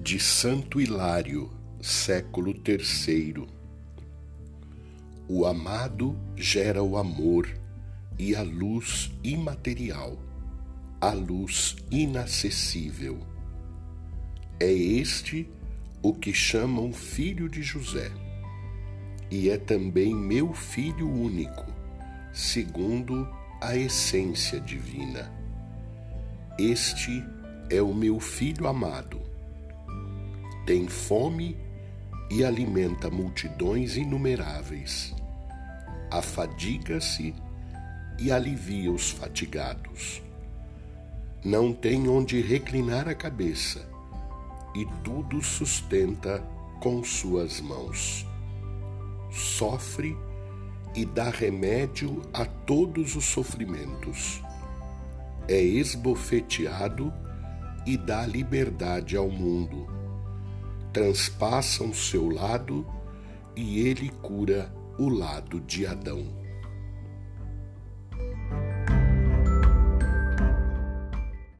De Santo Hilário, século terceiro. O amado gera o amor e a luz imaterial, a luz inacessível. É este o que chamam filho de José, e é também meu filho único, segundo a essência divina. Este é o meu filho amado tem fome e alimenta multidões inumeráveis, afadiga-se e alivia os fatigados. Não tem onde reclinar a cabeça e tudo sustenta com suas mãos. Sofre e dá remédio a todos os sofrimentos. É esbofeteado e dá liberdade ao mundo transpassam seu lado e ele cura o lado de Adão.